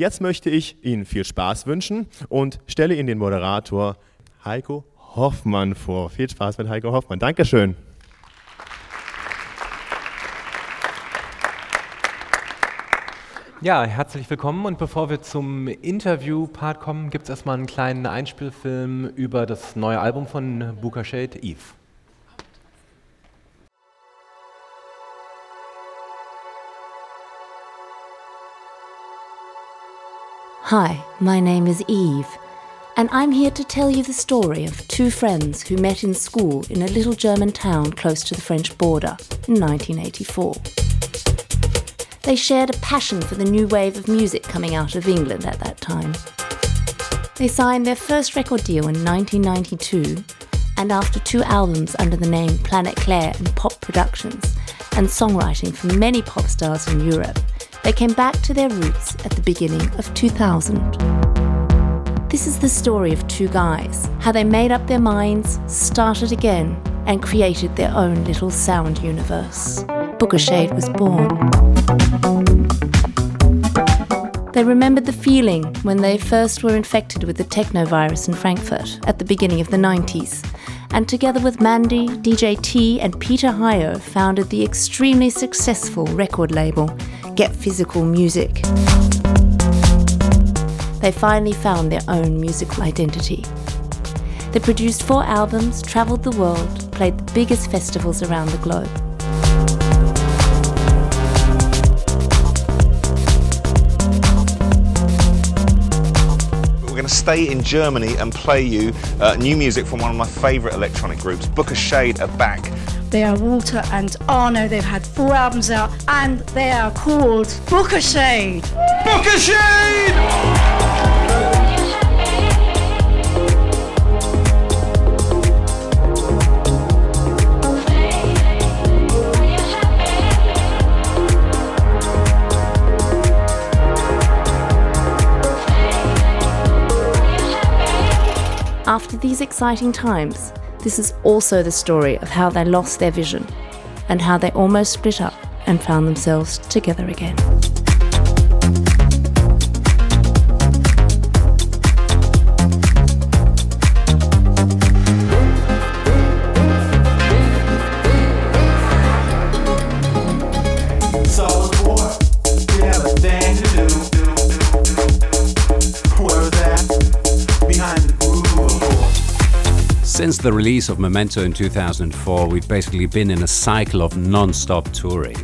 Jetzt möchte ich Ihnen viel Spaß wünschen und stelle Ihnen den Moderator Heiko Hoffmann vor. Viel Spaß mit Heiko Hoffmann. Dankeschön. Ja, herzlich willkommen und bevor wir zum Interview-Part kommen, gibt es erstmal einen kleinen Einspielfilm über das neue Album von Booker Shade, Eve. Hi, my name is Eve, and I'm here to tell you the story of two friends who met in school in a little German town close to the French border in 1984. They shared a passion for the new wave of music coming out of England at that time. They signed their first record deal in 1992, and after two albums under the name Planet Claire and Pop Productions, and songwriting for many pop stars in Europe, they came back to their roots at the beginning of 2000. This is the story of two guys, how they made up their minds, started again, and created their own little sound universe. Booker Shade was born. They remembered the feeling when they first were infected with the technovirus in Frankfurt at the beginning of the 90s, and together with Mandy, DJ T, and Peter Hyo, founded the extremely successful record label Get Physical Music. They finally found their own musical identity. They produced four albums, travelled the world, played the biggest festivals around the globe. We're going to stay in Germany and play you uh, new music from one of my favourite electronic groups. Booker Shade are back. They are Walter and Arno. They've had four albums out and they are called Booker Shade. Booker Shade! After these exciting times, this is also the story of how they lost their vision and how they almost split up and found themselves together again. The release of Memento in 2004, we've basically been in a cycle of non stop touring.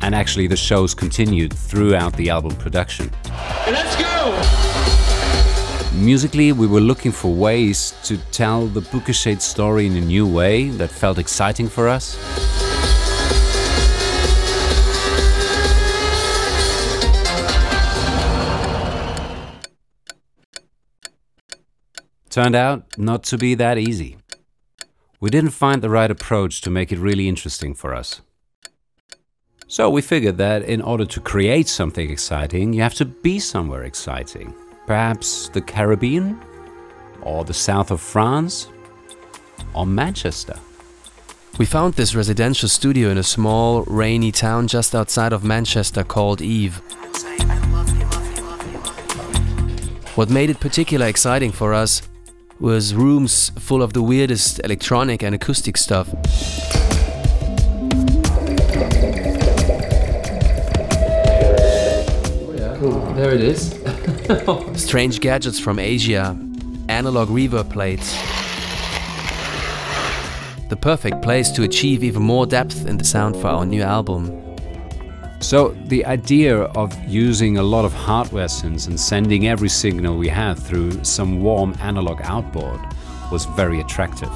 And actually, the shows continued throughout the album production. Let's go! Musically, we were looking for ways to tell the Booker Shade story in a new way that felt exciting for us. Turned out not to be that easy. We didn't find the right approach to make it really interesting for us. So we figured that in order to create something exciting, you have to be somewhere exciting. Perhaps the Caribbean? Or the south of France? Or Manchester? We found this residential studio in a small, rainy town just outside of Manchester called Eve. What made it particularly exciting for us was rooms full of the weirdest electronic and acoustic stuff. Cool, there it is. Strange gadgets from Asia, analog reverb plates. The perfect place to achieve even more depth in the sound for our new album. So, the idea of using a lot of hardware synths and sending every signal we had through some warm analog outboard was very attractive.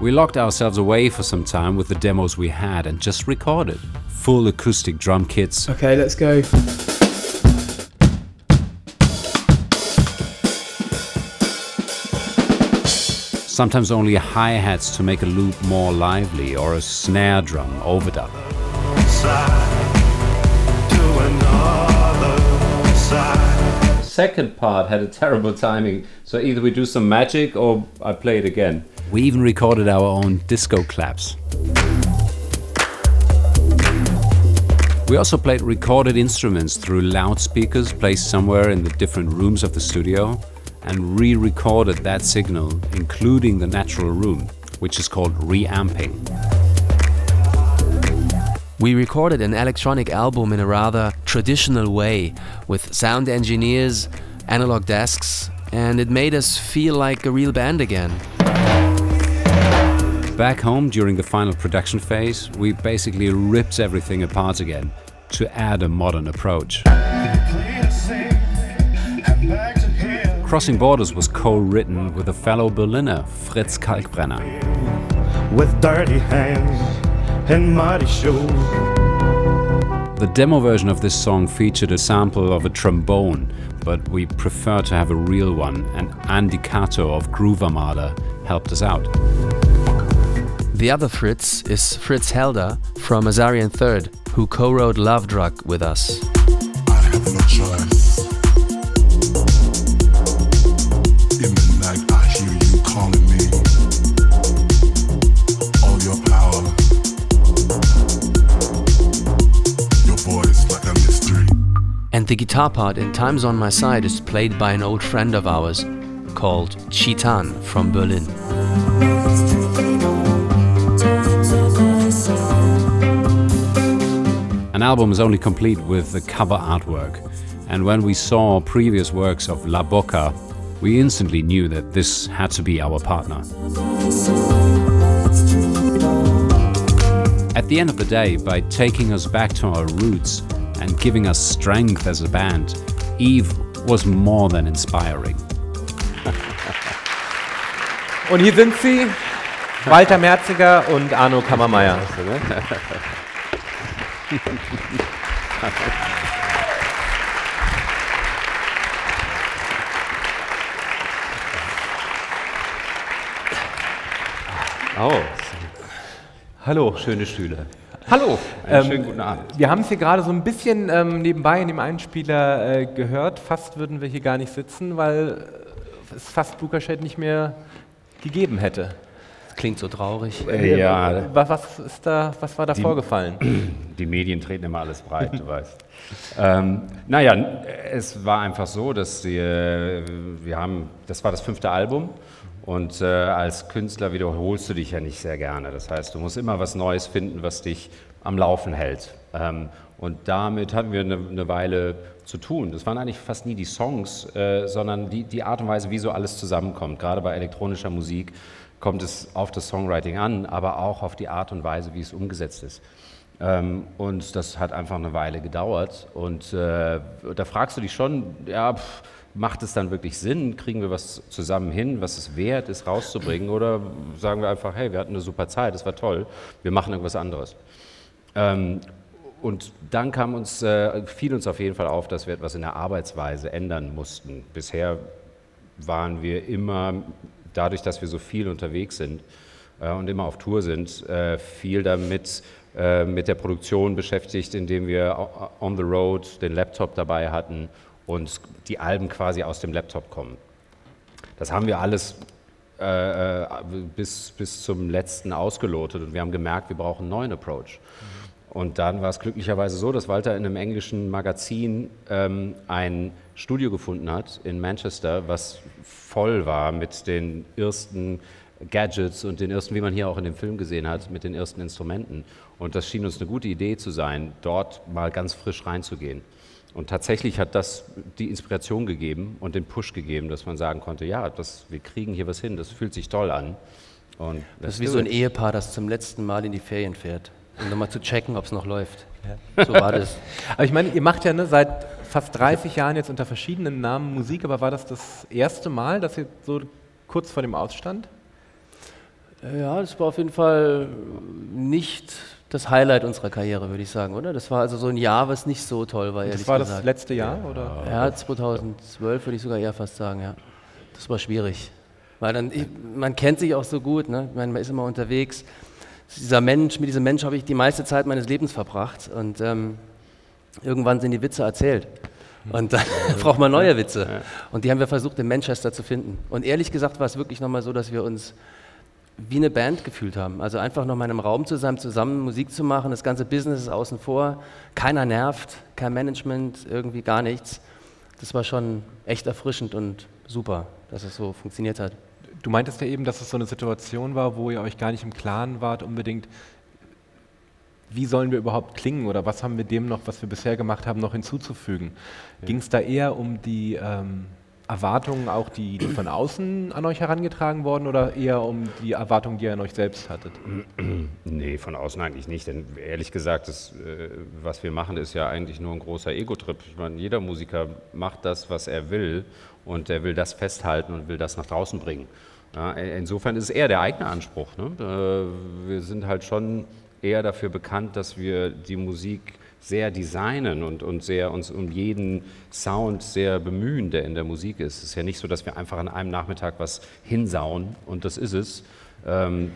We locked ourselves away for some time with the demos we had and just recorded full acoustic drum kits, Okay, let's go. Sometimes only hi hats to make a loop more lively, or a snare drum overdub. Second part had a terrible timing, so either we do some magic or I play it again. We even recorded our own disco claps. We also played recorded instruments through loudspeakers placed somewhere in the different rooms of the studio and re recorded that signal, including the natural room, which is called reamping. We recorded an electronic album in a rather traditional way with sound engineers, analog desks, and it made us feel like a real band again. Back home during the final production phase, we basically ripped everything apart again to add a modern approach. Crossing Borders was co-written with a fellow Berliner, Fritz Kalkbrenner. With dirty hands and muddy shoes. The demo version of this song featured a sample of a trombone, but we prefer to have a real one, and Andy Kato of Groove Armada helped us out. The other Fritz is Fritz Helder from Azarian Third, who co wrote Love Drug with us. The guitar part in Times on My Side is played by an old friend of ours called Chitan from Berlin. An album is only complete with the cover artwork, and when we saw previous works of La Boca, we instantly knew that this had to be our partner. At the end of the day, by taking us back to our roots and giving us strength as a band, Eve was more than inspiring. Und hier sind sie, Walter Merziger und Arno Kammermeier. Oh, Hallo, schöne Stühle. Hallo, Ähm, schönen guten Abend. Wir haben es hier gerade so ein bisschen ähm, nebenbei in dem Einspieler äh, gehört. Fast würden wir hier gar nicht sitzen, weil äh, es fast Blukershade nicht mehr gegeben hätte. Das klingt so traurig. Äh, ja, Was, was, ist da, was war da vorgefallen? Die Medien treten immer alles breit, du weißt. Ähm, naja, es war einfach so, dass wir, wir haben, das war das fünfte Album und äh, als Künstler wiederholst du dich ja nicht sehr gerne. Das heißt, du musst immer was Neues finden, was dich am Laufen hält. Ähm, und damit hatten wir eine, eine Weile zu tun. Das waren eigentlich fast nie die Songs, äh, sondern die, die Art und Weise, wie so alles zusammenkommt. Gerade bei elektronischer Musik kommt es auf das Songwriting an, aber auch auf die Art und Weise, wie es umgesetzt ist. Ähm, und das hat einfach eine Weile gedauert. Und äh, da fragst du dich schon, ja, pff, macht es dann wirklich Sinn? Kriegen wir was zusammen hin, was es wert ist, rauszubringen? Oder sagen wir einfach, hey, wir hatten eine super Zeit, es war toll, wir machen irgendwas anderes. Ähm, und dann kam uns, äh, fiel uns auf jeden Fall auf, dass wir etwas in der Arbeitsweise ändern mussten. Bisher waren wir immer, dadurch, dass wir so viel unterwegs sind äh, und immer auf Tour sind, äh, viel damit äh, mit der Produktion beschäftigt, indem wir on the road den Laptop dabei hatten und die Alben quasi aus dem Laptop kommen. Das haben wir alles äh, äh, bis, bis zum letzten ausgelotet und wir haben gemerkt, wir brauchen einen neuen Approach. Und dann war es glücklicherweise so, dass Walter in einem englischen Magazin ähm, ein Studio gefunden hat in Manchester, was voll war mit den ersten Gadgets und den ersten, wie man hier auch in dem Film gesehen hat, mit den ersten Instrumenten. Und das schien uns eine gute Idee zu sein, dort mal ganz frisch reinzugehen. Und tatsächlich hat das die Inspiration gegeben und den Push gegeben, dass man sagen konnte, ja, das, wir kriegen hier was hin, das fühlt sich toll an. Und Das ist wie so ein. Ehepaar, das zum letzten Mal in die Ferien fährt, um nochmal zu checken, ob es noch läuft. So war das. Aber ich meine, ihr macht ja ne, seit fast 30 Jahren jetzt unter verschiedenen Namen Musik, aber war das das erste Mal, dass ihr so kurz vor dem Ausstand? Ja, das war auf jeden Fall nicht das Highlight unserer Karriere, würde ich sagen, oder? Das war also so ein Jahr, was nicht so toll war, ehrlich Das war das gesagt. letzte Jahr? Oder? Ja, 2012 würde ich sogar eher fast sagen, ja. Das war schwierig. Weil dann, ich, man kennt sich auch so gut, ne? Ich meine, man ist immer unterwegs. Dieser Mensch, mit diesem Mensch habe ich die meiste Zeit meines Lebens verbracht und ähm, irgendwann sind die Witze erzählt. Und dann braucht man neue Witze. Und die haben wir versucht in Manchester zu finden. Und ehrlich gesagt war es wirklich nochmal so, dass wir uns wie eine Band gefühlt haben. Also einfach noch mal in einem Raum zusammen, zusammen Musik zu machen, das ganze Business ist außen vor, keiner nervt, kein Management, irgendwie gar nichts. Das war schon echt erfrischend und super, dass es so funktioniert hat. Du meintest ja eben, dass es so eine Situation war, wo ihr euch gar nicht im Klaren wart, unbedingt, wie sollen wir überhaupt klingen oder was haben wir dem noch, was wir bisher gemacht haben, noch hinzuzufügen. Ja. Ging es da eher um die ähm, Erwartungen, auch die, die, von außen an euch herangetragen wurden oder eher um die Erwartungen, die ihr an euch selbst hattet? Nee, von außen eigentlich nicht, denn ehrlich gesagt, das, äh, was wir machen, ist ja eigentlich nur ein großer Ego-Trip. Ich meine, jeder Musiker macht das, was er will und er will das festhalten und will das nach draußen bringen. Ja, insofern ist es eher der eigene Anspruch. Ne? Wir sind halt schon eher dafür bekannt, dass wir die Musik sehr designen und, und sehr uns um jeden Sound sehr bemühen, der in der Musik ist. Es ist ja nicht so, dass wir einfach an einem Nachmittag was hinsauen und das ist es. Ähm,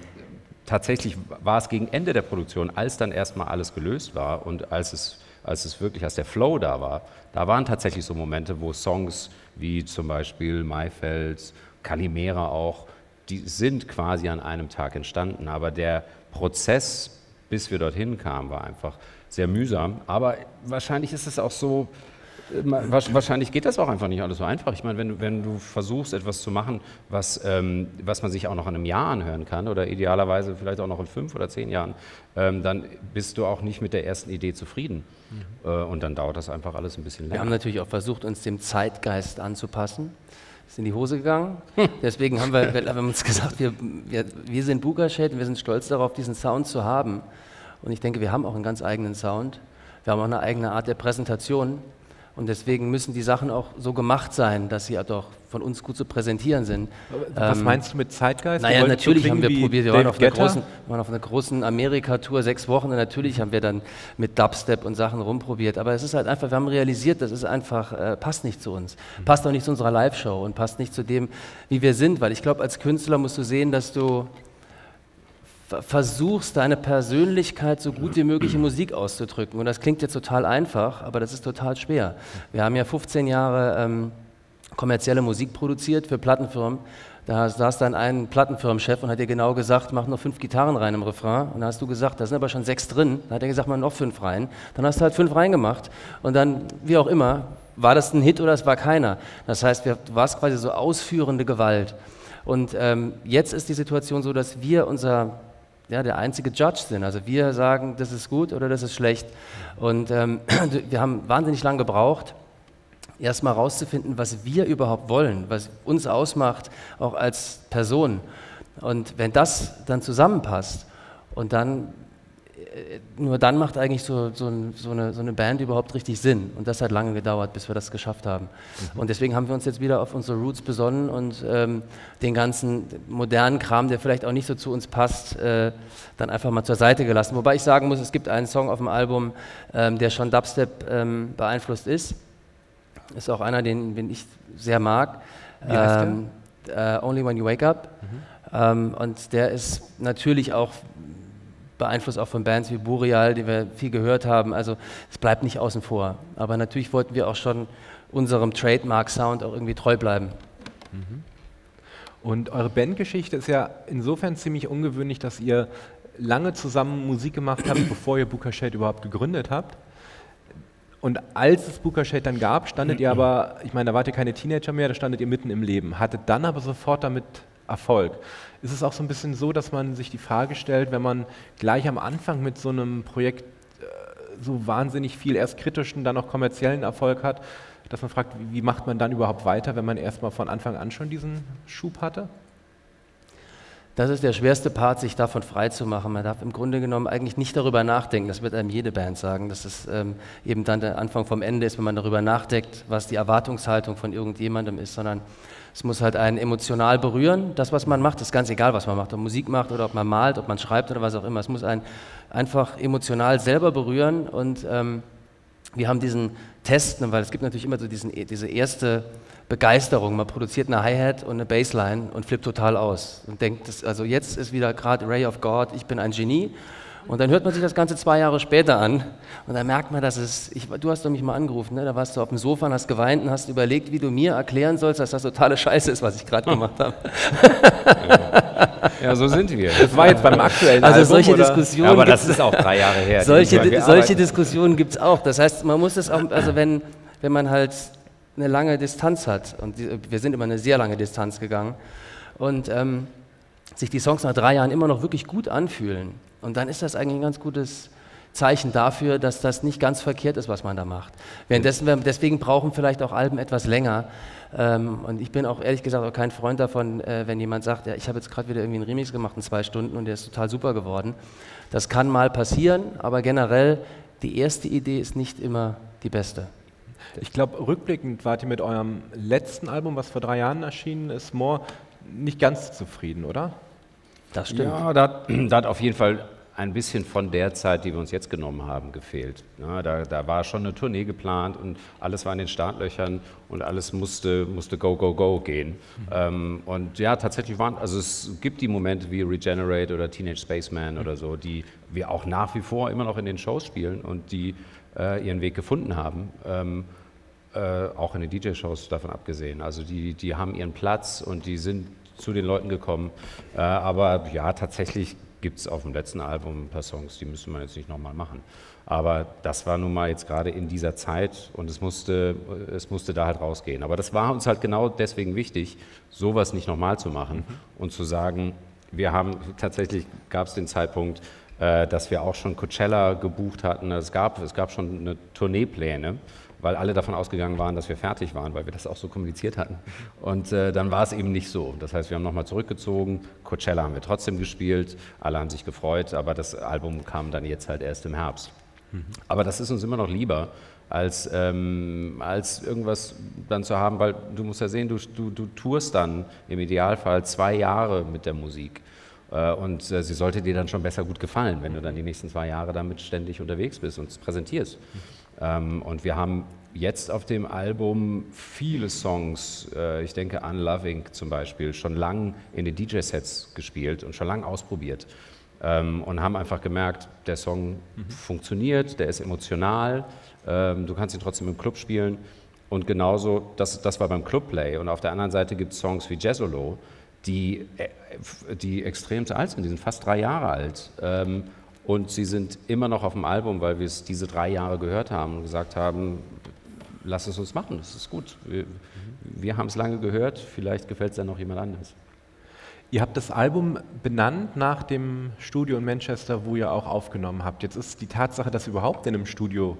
tatsächlich war es gegen Ende der Produktion, als dann erstmal alles gelöst war und als es, als es wirklich, als der Flow da war, da waren tatsächlich so Momente, wo Songs wie zum Beispiel Maifeld, Kalimera auch, die sind quasi an einem Tag entstanden, aber der Prozess bis wir dorthin kamen, war einfach sehr mühsam. Aber wahrscheinlich ist es auch so, äh, wahrscheinlich geht das auch einfach nicht alles so einfach. Ich meine, wenn, wenn du versuchst, etwas zu machen, was, ähm, was man sich auch noch in einem Jahr anhören kann oder idealerweise vielleicht auch noch in fünf oder zehn Jahren, ähm, dann bist du auch nicht mit der ersten Idee zufrieden. Mhm. Äh, und dann dauert das einfach alles ein bisschen länger. Wir haben natürlich auch versucht, uns dem Zeitgeist anzupassen. Ist in die Hose gegangen. Hm. Deswegen haben wir, wir haben uns gesagt, wir, wir, wir sind Bugashed und wir sind stolz darauf, diesen Sound zu haben. Und ich denke, wir haben auch einen ganz eigenen Sound. Wir haben auch eine eigene Art der Präsentation. Und deswegen müssen die Sachen auch so gemacht sein, dass sie doch von uns gut zu präsentieren sind. Was ähm, meinst du mit Zeitgeist? Naja, natürlich haben wir probiert. Wir waren auf, einer großen, waren auf einer großen Amerika-Tour, sechs Wochen, und natürlich haben wir dann mit Dubstep und Sachen rumprobiert. Aber es ist halt einfach, wir haben realisiert, das ist einfach, äh, passt nicht zu uns. Mhm. Passt auch nicht zu unserer Live-Show und passt nicht zu dem, wie wir sind. Weil ich glaube, als Künstler musst du sehen, dass du versuchst, deine Persönlichkeit so gut wie möglich in Musik auszudrücken. Und das klingt jetzt total einfach, aber das ist total schwer. Wir haben ja 15 Jahre ähm, kommerzielle Musik produziert für Plattenfirmen. Da saß dann ein Plattenfirmenchef und hat dir genau gesagt, mach noch fünf Gitarren rein im Refrain. Und da hast du gesagt, da sind aber schon sechs drin. Dann hat er gesagt, mach noch fünf rein. Dann hast du halt fünf reingemacht. Und dann, wie auch immer, war das ein Hit oder es war keiner. Das heißt, du warst quasi so ausführende Gewalt. Und ähm, jetzt ist die Situation so, dass wir unser ja, der einzige Judge sind. Also wir sagen, das ist gut oder das ist schlecht. Und ähm, wir haben wahnsinnig lange gebraucht, erstmal herauszufinden, was wir überhaupt wollen, was uns ausmacht, auch als Person. Und wenn das dann zusammenpasst und dann nur dann macht eigentlich so, so, so, eine, so, eine, Band überhaupt richtig Sinn. Und das hat lange gedauert, bis wir das geschafft haben. Mhm. Und deswegen haben wir uns jetzt wieder auf unsere Roots besonnen und ähm, den ganzen modernen Kram, der vielleicht auch nicht so zu uns passt, äh, dann einfach mal zur Seite gelassen. Wobei ich sagen muss, es gibt einen Song auf dem Album, ähm, der schon Dubstep ähm, beeinflusst ist. Ist auch einer, den, den ich sehr mag. Wie heißt der? Uh, Only When You Wake Up. Mhm. Ähm, und der ist natürlich auch beeinflusst auch von Bands wie Boreal, die wir viel gehört haben. Also es bleibt nicht außen vor. Aber natürlich wollten wir auch schon unserem Trademark-Sound auch irgendwie treu bleiben. Mhm. Und eure Bandgeschichte ist ja insofern ziemlich ungewöhnlich, dass ihr lange zusammen Musik gemacht habt, bevor ihr Booker überhaupt gegründet habt. Und als es Booker dann gab, standet ihr aber, ich meine, da wart ihr keine Teenager mehr, da standet ihr mitten im Leben. Hattet dann aber sofort damit Erfolg. Ist es auch so ein bisschen so, dass man sich die Frage stellt, wenn man gleich am Anfang mit so einem Projekt äh, so wahnsinnig viel erst kritischen, dann auch kommerziellen Erfolg hat, dass man fragt, wie, macht man dann überhaupt weiter, wenn man erstmal von Anfang an schon diesen Schub hatte? Das ist der schwerste Part, sich davon frei zu machen. Man darf im Grunde genommen eigentlich nicht darüber nachdenken. Das wird einem jede Band sagen, dass es ähm, eben dann der Anfang vom Ende ist, wenn man darüber nachdenkt, was die Erwartungshaltung von irgendjemandem ist, sondern es muss halt einen emotional berühren, das, was man macht. ist ganz egal, was man macht, ob man Musik macht oder ob man malt, ob man schreibt oder was auch immer. Es muss einen einfach emotional selber berühren. Und ähm, wir haben diesen Test, ne, weil es gibt natürlich immer so diesen, diese erste Begeisterung. Man produziert eine Hi-Hat und eine Bassline und flippt total aus und denkt, das, also jetzt ist wieder gerade Ray of God, ich bin ein Genie. Und dann hört man sich das Ganze zwei Jahre später an und dann merkt man, dass es, ich, du hast doch mich mal angerufen, ne? da warst du auf dem Sofa und hast geweint und hast überlegt, wie du mir erklären sollst, dass das totale Scheiße ist, was ich gerade gemacht habe. Ja, so sind wir. Das war jetzt beim aktuellen Also Album, solche oder? Diskussionen. Ja, aber das ist auch drei Jahre her. solche, solche Diskussionen gibt es auch. Das heißt, man muss es auch, also wenn, wenn man halt eine lange Distanz hat, und die, wir sind immer eine sehr lange Distanz gegangen, und ähm, sich die Songs nach drei Jahren immer noch wirklich gut anfühlen, und dann ist das eigentlich ein ganz gutes Zeichen dafür, dass das nicht ganz verkehrt ist, was man da macht. Währenddessen, deswegen brauchen vielleicht auch Alben etwas länger. Ähm, und ich bin auch ehrlich gesagt auch kein Freund davon, äh, wenn jemand sagt, ja, ich habe jetzt gerade wieder irgendwie einen Remix gemacht in zwei Stunden und der ist total super geworden. Das kann mal passieren, aber generell die erste Idee ist nicht immer die beste. Ich glaube, rückblickend wart ihr mit eurem letzten Album, was vor drei Jahren erschienen ist, More, nicht ganz zufrieden, oder? Das stimmt. Ja, da, hat- da hat auf jeden Fall ein bisschen von der Zeit, die wir uns jetzt genommen haben, gefehlt. Ja, da, da war schon eine Tournee geplant und alles war in den Startlöchern und alles musste, musste go, go, go gehen. Ähm, und ja, tatsächlich waren, also es gibt die Momente wie Regenerate oder Teenage Spaceman oder so, die wir auch nach wie vor immer noch in den Shows spielen und die äh, ihren Weg gefunden haben. Ähm, äh, auch in den DJ-Shows davon abgesehen. Also die, die haben ihren Platz und die sind zu den Leuten gekommen. Äh, aber ja, tatsächlich gibt es auf dem letzten Album ein paar Songs, die müsste man jetzt nicht nochmal machen. Aber das war nun mal jetzt gerade in dieser Zeit und es musste, es musste da halt rausgehen. Aber das war uns halt genau deswegen wichtig, sowas nicht nochmal zu machen und zu sagen, wir haben tatsächlich gab es den Zeitpunkt, äh, dass wir auch schon Coachella gebucht hatten. Es gab, es gab schon eine Tourneepläne, weil alle davon ausgegangen waren, dass wir fertig waren, weil wir das auch so kommuniziert hatten. Und äh, dann war es eben nicht so. Das heißt, wir haben nochmal zurückgezogen. Coachella haben wir trotzdem gespielt. Alle haben sich gefreut, aber das Album kam dann jetzt halt erst im Herbst. Aber das ist uns immer noch lieber, als, ähm, als irgendwas dann zu haben, weil du musst ja sehen, du, du, du tourst dann im Idealfall zwei Jahre mit der Musik. Äh, Und äh, sie sollte dir dann schon besser gut gefallen, wenn du dann die nächsten zwei Jahre damit ständig unterwegs bist und es präsentierst. Ähm, Und wir haben jetzt auf dem Album viele Songs, äh, ich denke an Loving zum Beispiel, schon lang in den DJ-Sets gespielt und schon lang ausprobiert. Ähm, Und haben einfach gemerkt, der Song funktioniert, der ist emotional, ähm, du kannst ihn trotzdem im Club spielen. Und genauso, das, das war beim Clubplay. Und auf der anderen Seite gibt es Songs wie Jazzolo, die, äh, die extrem alt sind, die sind fast drei Jahre alt. Und sie sind immer noch auf dem Album, weil wir es diese drei Jahre gehört haben und gesagt haben, lass es uns machen, das ist gut. Wir, wir haben es lange gehört, vielleicht gefällt es dann noch jemand anders. Ihr habt das Album benannt nach dem Studio in Manchester, wo ihr auch aufgenommen habt. Jetzt ist die Tatsache, dass ihr überhaupt in einem Studio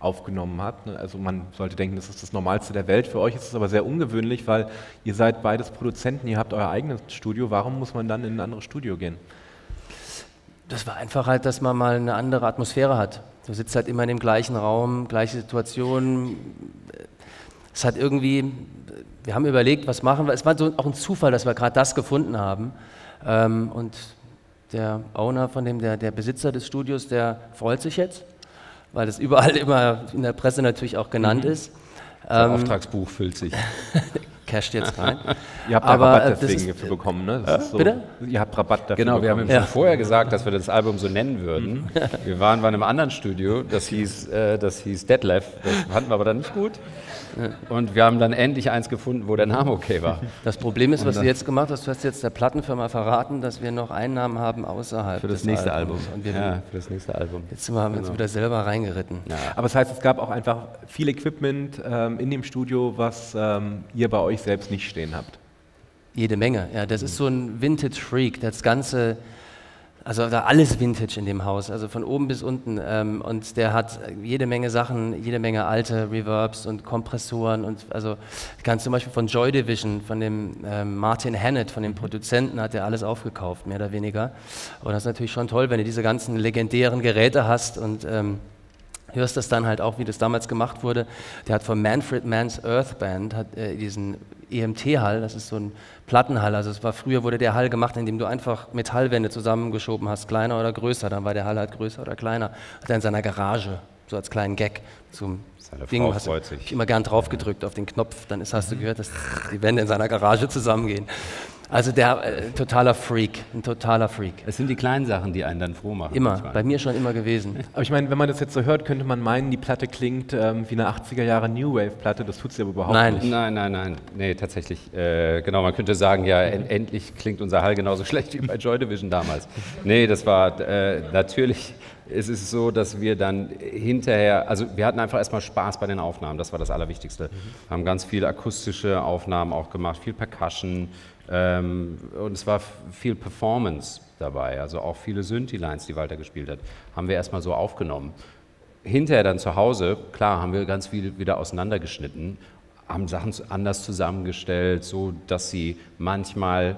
aufgenommen habt. ne, Also man sollte denken, das ist das Normalste der Welt. Für euch ist es aber sehr ungewöhnlich, weil ihr seid beides Produzenten, ihr habt euer eigenes Studio. Warum muss man dann in ein anderes Studio gehen? Das war einfach halt, dass man mal eine andere Atmosphäre hat. Du sitzt halt immer in dem gleichen Raum, gleiche Situation. Es hat irgendwie, wir haben überlegt, was machen wir. Es war so auch ein Zufall, dass wir gerade das gefunden haben. Ähm, und der Owner von dem, der, der Besitzer des Studios, der freut sich jetzt, weil das überall immer in der Presse natürlich auch genannt ist. Das Ähm, Auftragsbuch füllt sich. casht jetzt rein. Ihr habt da Aber, äh, Rabatt das deswegen ist- dafür bekommen, ne? Das ist so, Bitte? Ihr habt Rabatt dafür Genau, wir haben schon vorher gesagt, dass wir das Album so nennen würden. Wir waren bei einem anderen Studio, das hieß, äh, das hieß Detlef, das fanden wir aber dann nicht gut. Und wir haben dann endlich eins gefunden, wo der Name okay war. Das Problem ist, was du jetzt gemacht hast, du hast jetzt der Plattenfirma verraten, dass wir noch Einnahmen haben außerhalb Für das des nächste Albums. Album. Und wir, Ja, für das nächste Album. jetzt sind wir, haben wir uns wieder selber reingeritten. Aber das heißt, es gab auch einfach viel Equipment ähm, in dem Studio, was ähm, ihr bei euch selbst nicht stehen habt. Jede Menge. Ja, das ist so ein Vintage-Freak. Das Ganze, also da alles Vintage in dem Haus, also von oben bis unten. Ähm, und der hat jede Menge Sachen, jede Menge alte Reverbs und Kompressoren und also ganz zum Beispiel von Joy Division, von dem ähm, Martin Hannett, von dem Produzenten, hat er alles aufgekauft, mehr oder weniger. Und das ist natürlich schon toll, wenn du diese ganzen legendären Geräte hast und ähm, hörst das dann halt auch, wie das damals gemacht wurde. Der hat von Manfred Mann's Earth Band hat, äh, diesen EMT-Hall, das ist so ein Plattenhall. Also es war früher wurde der Hall gemacht, indem du einfach Metallwände zusammengeschoben hast, kleiner oder größer. Dann war der Hall halt größer oder kleiner. Hat er in seiner Garage so als kleinen Gag zum Seine Ding Frau hast du sich. immer gern drauf gedrückt auf den Knopf. Dann ist, hast du gehört, dass die Wände in seiner Garage zusammengehen. Also der äh, totaler Freak, ein totaler Freak. Es sind die kleinen Sachen, die einen dann froh machen. Immer, manchmal. bei mir schon immer gewesen. Aber ich meine, wenn man das jetzt so hört, könnte man meinen, die Platte klingt ähm, wie eine 80er Jahre New Wave Platte. Das tut sie aber überhaupt Nein. nicht. Nein, nein, nein. Nee, tatsächlich. Äh, genau, man könnte sagen, ja, en endlich klingt unser Hall genauso schlecht wie bei Joy Division damals. Nee, das war äh, natürlich. Es ist so, dass wir dann hinterher, also wir hatten einfach erstmal Spaß bei den Aufnahmen, das war das Allerwichtigste. Haben ganz viele akustische Aufnahmen auch gemacht, viel Percussion und es war viel Performance dabei, also auch viele Synthi-Lines, die Walter gespielt hat, haben wir erstmal so aufgenommen hinterher dann zu Hause, klar, haben wir ganz viel wieder auseinandergeschnitten, haben Sachen anders zusammengestellt, so dass sie manchmal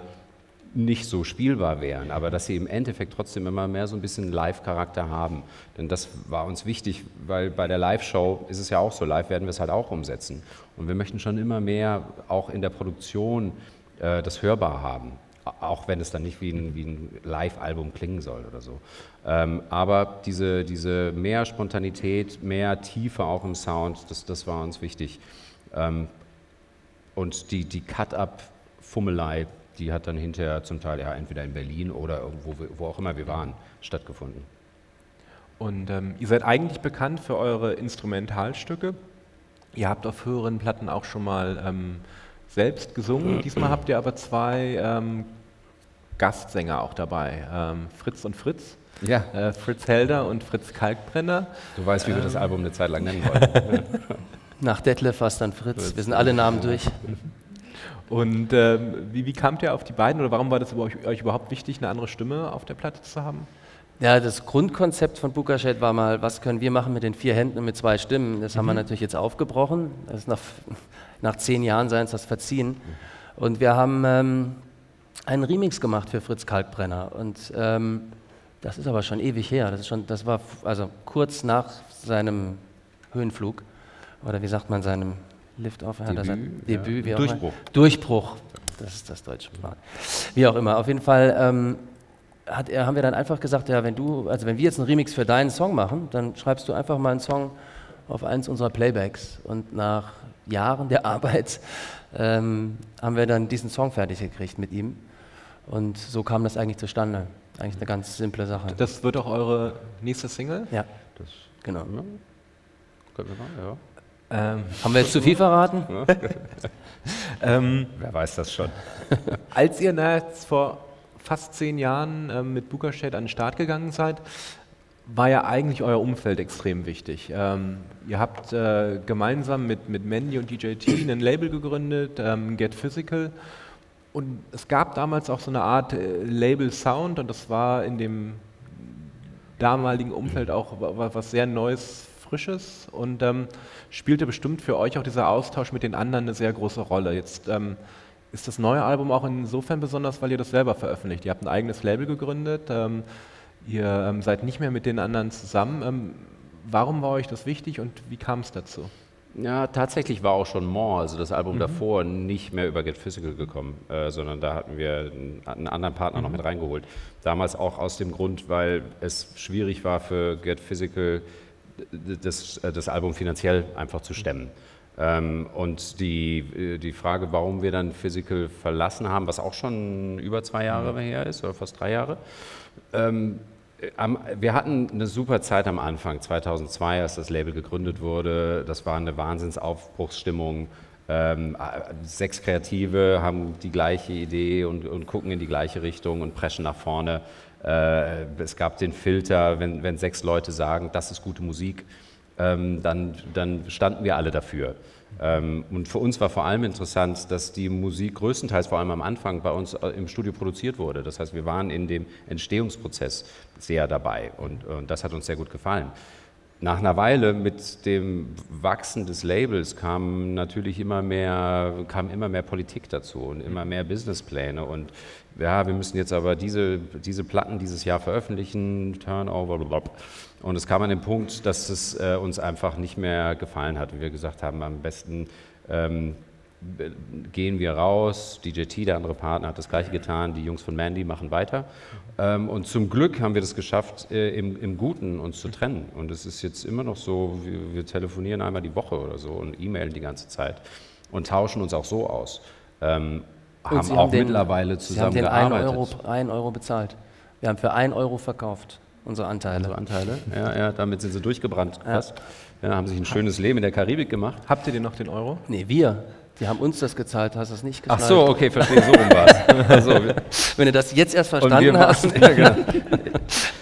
nicht so spielbar wären, aber dass sie im Endeffekt trotzdem immer mehr so ein bisschen Live-Charakter haben. Denn das war uns wichtig, weil bei der Live-Show ist es ja auch so, live werden wir es halt auch umsetzen. Und wir möchten schon immer mehr auch in der Produktion äh, das hörbar haben. Auch wenn es dann nicht wie ein, wie ein Live-Album klingen soll oder so. Ähm, aber diese, diese mehr Spontanität, mehr Tiefe auch im Sound, das, das war uns wichtig. Ähm, und die, die Cut-Up-Fummelei, die hat dann hinterher zum Teil ja entweder in Berlin oder irgendwo, wo auch immer wir waren, stattgefunden. Und ähm, ihr seid eigentlich bekannt für eure Instrumentalstücke. Ihr habt auf höheren Platten auch schon mal ähm, selbst gesungen. Diesmal habt ihr aber zwei ähm, Gastsänger auch dabei, ähm, Fritz und Fritz. Ja. Äh, Fritz Helder und Fritz Kalkbrenner. Du weißt, wie wir das Album eine Zeit lang nennen wollten. Nach Detlef war es dann Fritz. Wir sind alle Namen durch. Und ähm, wie, wie kamt ihr auf die beiden oder warum war das euch, euch überhaupt wichtig, eine andere Stimme auf der Platte zu haben? Ja, das Grundkonzept von Bukashed war mal, was können wir machen mit den vier Händen und mit zwei Stimmen? Das haben wir natürlich jetzt aufgebrochen. Das ist nach, nach zehn Jahren sei uns das verziehen. Und wir haben ähm, einen Remix gemacht für Fritz Kalkbrenner. Und ähm, das ist aber schon ewig her. Das, ist schon, das war also kurz nach seinem Höhenflug. Oder wie sagt man, seinem er sein- Debüt, ja. Debüt, immer. Durchbruch. Durchbruch. Das ist das deutsche Wort. Wie auch immer. Auf jeden Fall ähm, hat er, haben wir dann einfach gesagt, ja, wenn du, also wenn wir jetzt einen Remix für deinen Song machen, dann schreibst du einfach mal einen Song auf eins unserer Playbacks. Und nach Jahren der Arbeit ähm, haben wir dann diesen Song fertig gekriegt mit ihm. Und so kam das eigentlich zustande. Eigentlich eine ganz simple Sache. Das wird auch eure nächste Single. ja, genau. Können wir machen, ja. Ähm, Haben wir jetzt zu viel verraten? ähm, Wer weiß das schon. Als ihr na, jetzt vor fast zehn Jahren ähm, mit Bukashed an den Start gegangen seid, war ja eigentlich euer Umfeld extrem wichtig. Ähm, ihr habt äh, gemeinsam mit, mit Mandy und DJT ein Label gegründet, ähm, Get Physical. Und es gab damals auch so eine Art äh, Label Sound und das war in dem damaligen Umfeld auch wa- wa- was sehr Neues, Frisches und ähm, spielte bestimmt für euch auch dieser Austausch mit den anderen eine sehr große Rolle. Jetzt ähm, ist das neue Album auch insofern besonders, weil ihr das selber veröffentlicht. Ihr habt ein eigenes Label gegründet, ähm, ihr ähm, seid nicht mehr mit den anderen zusammen. Ähm, warum war euch das wichtig und wie kam es dazu? Ja, tatsächlich war auch schon More, also das Album davor, nicht mehr über Get Physical gekommen, äh, sondern da hatten wir einen, anderen Partner noch mit reingeholt. Damals auch aus dem Grund, weil es schwierig war für Get Physical, das, äh, das Album finanziell einfach zu stemmen. Ähm, und die, äh, die Frage, warum wir dann Physical verlassen haben, was auch schon über zwei Jahre her ist, oder fast drei Jahre, ähm, wir hatten eine super Zeit am Anfang, 2002, als das Label gegründet wurde. Das war eine Wahnsinnsaufbruchsstimmung. Ähm, äh, sechs Kreative haben die gleiche Idee und, und gucken in die gleiche Richtung und preschen nach vorne. Äh, es gab den Filter, wenn, wenn sechs Leute sagen, das ist gute Musik, ähm, dann, dann standen wir alle dafür. Ähm, und für uns war vor allem interessant, dass die Musik größtenteils vor allem am Anfang bei uns äh, im Studio produziert wurde. Das heißt, wir waren in dem Entstehungsprozess sehr dabei und, und das hat uns sehr gut gefallen. Nach einer Weile mit dem Wachsen des Labels kam natürlich immer mehr, kam immer mehr Politik dazu und immer mehr Businesspläne und ja, wir müssen jetzt aber diese, diese Platten dieses Jahr veröffentlichen, Turnover, blablabla. Und es kam an den Punkt, dass es äh, uns einfach nicht mehr gefallen hat und wir gesagt haben, am besten ähm, gehen wir raus. DJT, der andere Partner, hat das gleiche getan. Die Jungs von Mandy machen weiter. Ähm, und zum Glück haben wir das geschafft, äh, im, im Guten uns zu trennen. Und es ist jetzt immer noch so, wir, wir telefonieren einmal die Woche oder so und e-mailen die ganze Zeit und tauschen uns auch so aus. Ähm, haben Sie auch den- mittlerweile Sie haben den 1 zusammengearbeitet. Euro, 1 Euro bezahlt. Wir haben für 1 Euro verkauft, unsere Anteile. Unsere Anteile. Ja, ja, damit sind sie durchgebrannt. Ja. Ja, haben sich ein schönes Leben in der Karibik gemacht. Habt ihr denn noch den Euro? Nee, wir. Die haben uns das gezahlt, hast du das nicht Ach geschnallt? so, okay, verstehe, so rum war es. Also, Wenn du das jetzt erst verstanden hast. waren, ja, genau.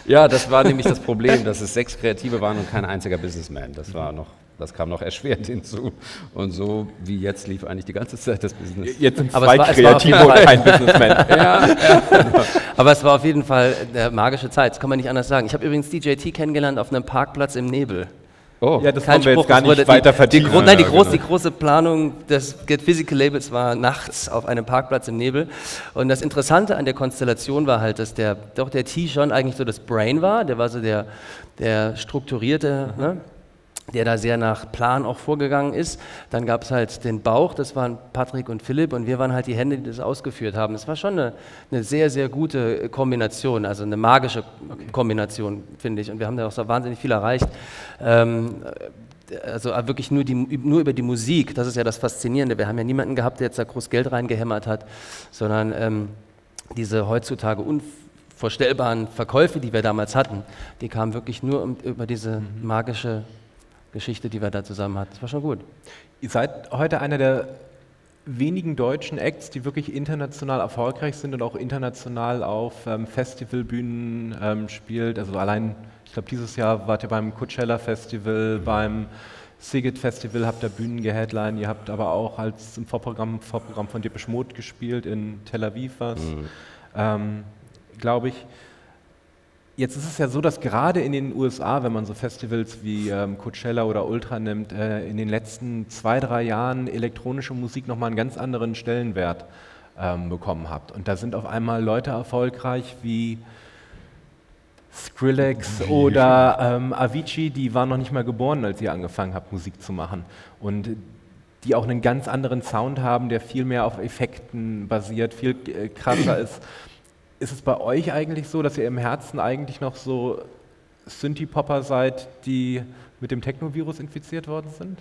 ja, das war nämlich das Problem, dass es sechs Kreative waren und kein einziger Businessman. Das war noch, das kam noch erschwert hinzu. Und so wie jetzt lief eigentlich die ganze Zeit das Business. Jetzt sind Aber zwei es war- es war auf Kreative jeden und Fall- kein Businessman. Ja, ja. Aber es war auf jeden Fall eine magische Zeit, das kann man nicht anders sagen. Ich habe übrigens DJT kennengelernt auf einem Parkplatz im Nebel. Oh, Ja, das Kein wir Spruch, jetzt gar nicht weiter die, die, nein, die, Ja, groß, genau. die große Planung des Get Physical Labels war nachts auf einem Parkplatz im Nebel. Und das Interessante an der Konstellation war halt, dass der, doch der T schon eigentlich so das Brain war, der war so der, der strukturierte, ne? Der da sehr nach Plan auch vorgegangen ist. Dann gab es halt den Bauch, das waren Patrick und Philipp und wir waren halt die Hände, die das ausgeführt haben. Das war schon eine, eine sehr, sehr gute Kombination, also eine magische Kombination, finde ich. Und wir haben da auch so wahnsinnig viel erreicht. Ähm, also wirklich nur, die, nur über die Musik, das ist ja das Faszinierende. Wir haben ja niemanden gehabt, der jetzt da groß Geld reingehämmert hat, sondern ähm, diese heutzutage unvorstellbaren Verkäufe, die wir damals hatten, die kamen wirklich nur über diese magische Geschichte, die wir da zusammen hatten. Das war schon gut. Ihr seid heute einer der wenigen deutschen Acts, die wirklich international erfolgreich sind und auch international auf ähm, Festivalbühnen ähm, spielt. Also allein, ich glaube, dieses Jahr wart ihr beim Coachella Festival, beim Sigit Festival, habt ihr Bühnen geheadline, ihr habt aber auch als im Vorprogramm, Vorprogramm von Depeche Mode gespielt, in Tel Aviv was, ähm, glaube ich. Jetzt ist es ja so, dass gerade in den USA, wenn man so Festivals wie ähm, Coachella oder Ultra nimmt, äh, in den letzten zwei, drei Jahren elektronische Musik nochmal einen ganz anderen Stellenwert ähm, bekommen habt. Und da sind auf einmal Leute erfolgreich wie Skrillex oder ähm, Avicii, die waren noch nicht mal geboren, als ihr angefangen habt, Musik zu machen. Und die auch einen ganz anderen Sound haben, der viel mehr auf Effekten basiert, viel äh, krasser ist. Ist es bei euch eigentlich so, dass ihr im Herzen eigentlich noch so Synthie-Popper seid, die mit dem Technovirus infiziert worden sind?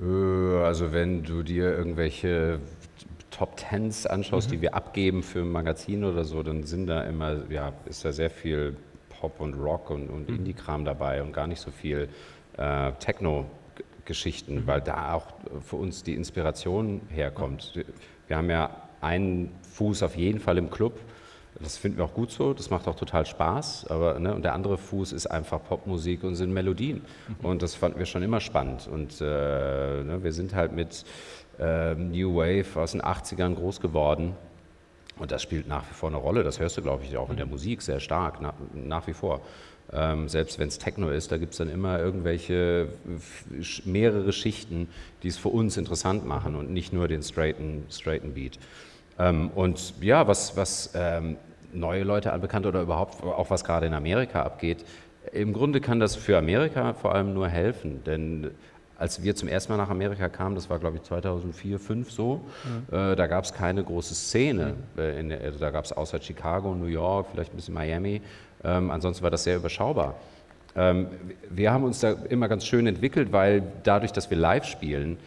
Äh, Also wenn du dir irgendwelche Top Tens anschaust, die wir abgeben für ein Magazin oder so, dann sind da immer, ja, ist da sehr viel Pop und Rock und, und Indie-Kram dabei und gar nicht so viel äh, Techno-Geschichten, weil da auch für uns die Inspiration herkommt. Wir haben ja einen Fuß auf jeden Fall im Club. Das finden wir auch gut so, das macht auch total Spaß. Aber, ne, und der andere Fuß ist einfach Popmusik und sind Melodien. Und das fanden wir schon immer spannend. Und äh, ne, wir sind halt mit ähm, New Wave aus den 80ern groß geworden. Und das spielt nach wie vor eine Rolle. Das hörst du, glaube ich, auch in der Musik sehr stark, nach, nach wie vor. Ähm, selbst wenn es Techno ist, da gibt es dann immer irgendwelche, mehrere Schichten, die es für uns interessant machen und nicht nur den straighten, straighten Beat. Ähm, und ja, was, was ähm, neue Leute anbekannt oder überhaupt auch was gerade in Amerika abgeht, im Grunde kann das für Amerika vor allem nur helfen, denn als wir zum ersten Mal nach Amerika kamen, das war glaube ich 2004, 2005 so, äh, da gab es keine große Szene. Äh, in, also da gab es außer Chicago, New York, vielleicht ein bisschen Miami. Ähm, ansonsten war das sehr überschaubar. Ähm, wir haben uns da immer ganz schön entwickelt, weil dadurch, dass wir live spielen,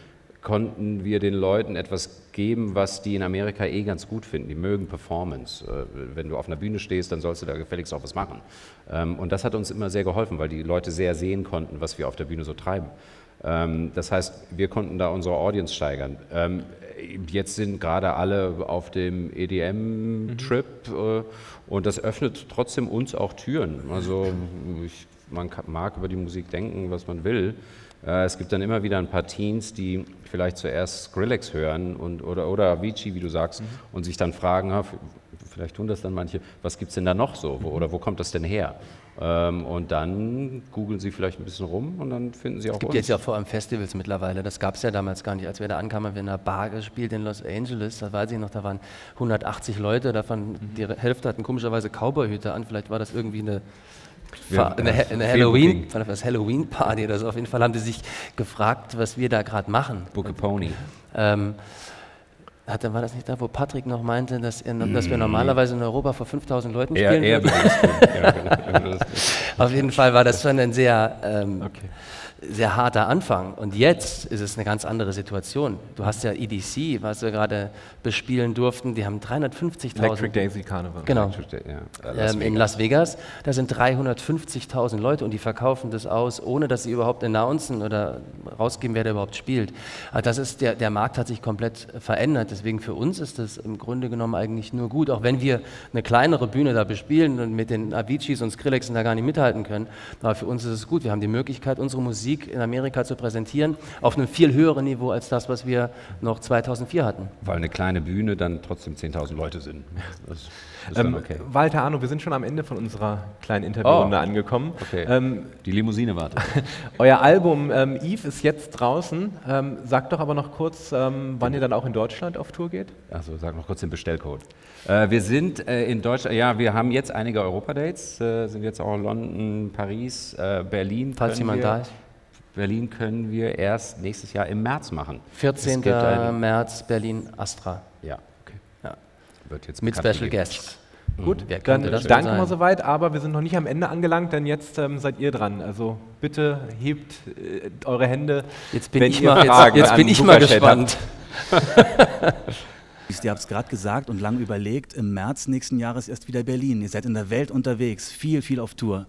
konnten wir den Leuten etwas geben, was die in Amerika eh ganz gut finden. Die mögen Performance. Äh, Wenn du auf einer Bühne stehst, dann sollst du da gefälligst auch was machen. Ähm, Und das hat uns immer sehr geholfen, weil die Leute sehr sehen konnten, was wir auf der Bühne so treiben. Ähm, Das heißt, wir konnten da unsere Audience steigern. Ähm, Jetzt sind gerade alle auf dem EDM-Trip äh, und das öffnet trotzdem uns auch Türen. Also ich, man mag über die Musik denken, was man will. Äh, Es gibt dann immer wieder ein paar Teens, die vielleicht zuerst Skrillex hören und, oder, oder Avicii, wie du sagst, und sich dann fragen, ah, vielleicht tun das dann manche, was gibt es denn da noch so wo, oder wo kommt das denn her? Ähm, Und dann googeln sie vielleicht ein bisschen rum und dann finden sie auch Es gibt uns. jetzt ja vor allem Festivals mittlerweile. Das gab es ja damals gar nicht. Als wir da ankamen, haben wir in einer Bar gespielt in Los Angeles. Da weiß ich noch, da waren 180 Leute. Davon die Hälfte hatten komischerweise Cowboyhüte an. Vielleicht war das irgendwie eine, Wir- ja, eine viel Halloween, Booking. war das Halloween-Party oder so. Auf jeden Fall haben die sich gefragt, was wir da gerade machen. Book a Pony. Ähm, hat, war das nicht da, wo Patrick noch meinte, dass, er, dass wir normalerweise in Europa vor 5000 Leuten spielen ich das tun. Ja, genau. Auf jeden Fall war das schon ein sehr ähm, sehr harter Anfang. Und jetzt ist es eine ganz andere Situation. Du hast ja EDC, was wir gerade bespielen durften, die haben 350.000. Electric Daisy Carnival. Genau. Ja, Las Ähm, in Las Vegas, da sind 350.000 Leute und die verkaufen das aus, ohne dass sie überhaupt announcen oder rausgeben, wer da überhaupt spielt. Also das ist der, der Markt hat sich komplett verändert. Deswegen für uns ist das im Grunde genommen eigentlich nur gut, auch wenn wir eine kleinere Bühne da bespielen und mit den Aviciis und Skrillexen da gar nicht mithalten können. Aber für uns ist es gut. Wir haben die Möglichkeit, unsere Musik in Amerika zu präsentieren auf einem viel höheren Niveau als das, was wir noch 2004 hatten. Weil eine kleine Bühne dann trotzdem 10.000 Leute sind. Das ist Ähm, okay. Walter Arno, wir sind schon am Ende von unserer kleinen Interviewrunde Oh. angekommen. Okay. Ähm, Die Limousine wartet. euer Album ähm, Eve ist jetzt draußen. Ähm, sagt doch aber noch kurz, ähm, wann ihr dann auch in Deutschland auf Tour geht. Also sag noch kurz den Bestellcode. Äh, wir sind äh, in Deutschland, ja, wir haben jetzt einige Europadates, äh, sind jetzt auch in London, Paris, äh, Berlin. Falls jemand wir, da ist. Berlin können wir erst nächstes Jahr im März machen. 14. Es gibt ein- März, Berlin, Astra. Ja, okay. Ja. Wird jetzt Mit Special gegeben. Guests. Gut, Wer dann sein? wir soweit, aber wir sind noch nicht am Ende angelangt, denn jetzt ähm, seid ihr dran. Also bitte hebt äh, eure Hände. Jetzt bin wenn ich mal, jetzt, jetzt bin ich mal gespannt. Ihr habt es gerade gesagt und lange überlegt, im März nächsten Jahres erst wieder Berlin. Ihr seid in der Welt unterwegs, viel, viel auf Tour.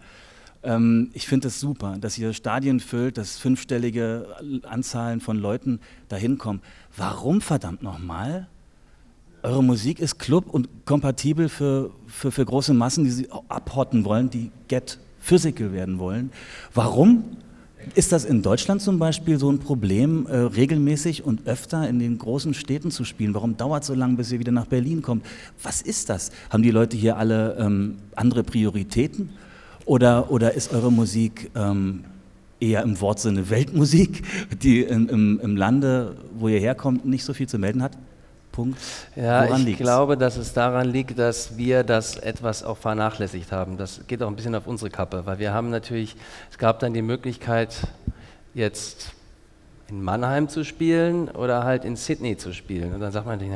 Ähm, ich finde es super, dass ihr Stadien füllt, dass fünfstellige Anzahlen von Leuten dahin kommen. Warum verdammt nochmal? Eure Musik ist Club und kompatibel für, für, für große Massen, die sie abhotten wollen, die get physical werden wollen. Warum ist das in Deutschland zum Beispiel so ein Problem, äh, regelmäßig und öfter in den großen Städten zu spielen? Warum dauert es so lange, bis ihr wieder nach Berlin kommt? Was ist das? Haben die Leute hier alle ähm, andere Prioritäten? Oder, oder ist eure Musik ähm, eher im Wortsinne Weltmusik, die im, im, im Lande, wo ihr herkommt, nicht so viel zu melden hat? Punkt. Ja, Woran ich liegt's? glaube, dass es daran liegt, dass wir das etwas auch vernachlässigt haben. Das geht auch ein bisschen auf unsere Kappe, weil wir haben natürlich, es gab dann die Möglichkeit, jetzt in Mannheim zu spielen oder halt in Sydney zu spielen. Und dann sagt man, dann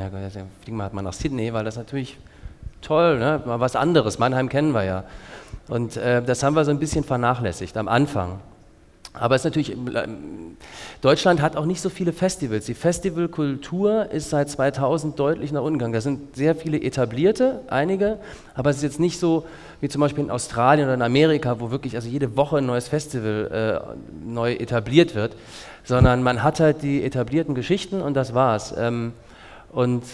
fliegen wir halt mal nach Sydney, weil das natürlich toll, ne? mal was anderes. Mannheim kennen wir ja. Und äh, das haben wir so ein bisschen vernachlässigt am Anfang. Aber es ist natürlich, ähm, Deutschland hat auch nicht so viele Festivals. Die Festivalkultur ist seit 2000 deutlich nach unten gegangen. Da sind sehr viele etablierte, einige, aber es ist jetzt nicht so wie zum Beispiel in Australien oder in Amerika, wo wirklich also jede Woche ein neues Festival äh, neu etabliert wird, sondern man hat halt die etablierten Geschichten und das war's. Ähm, und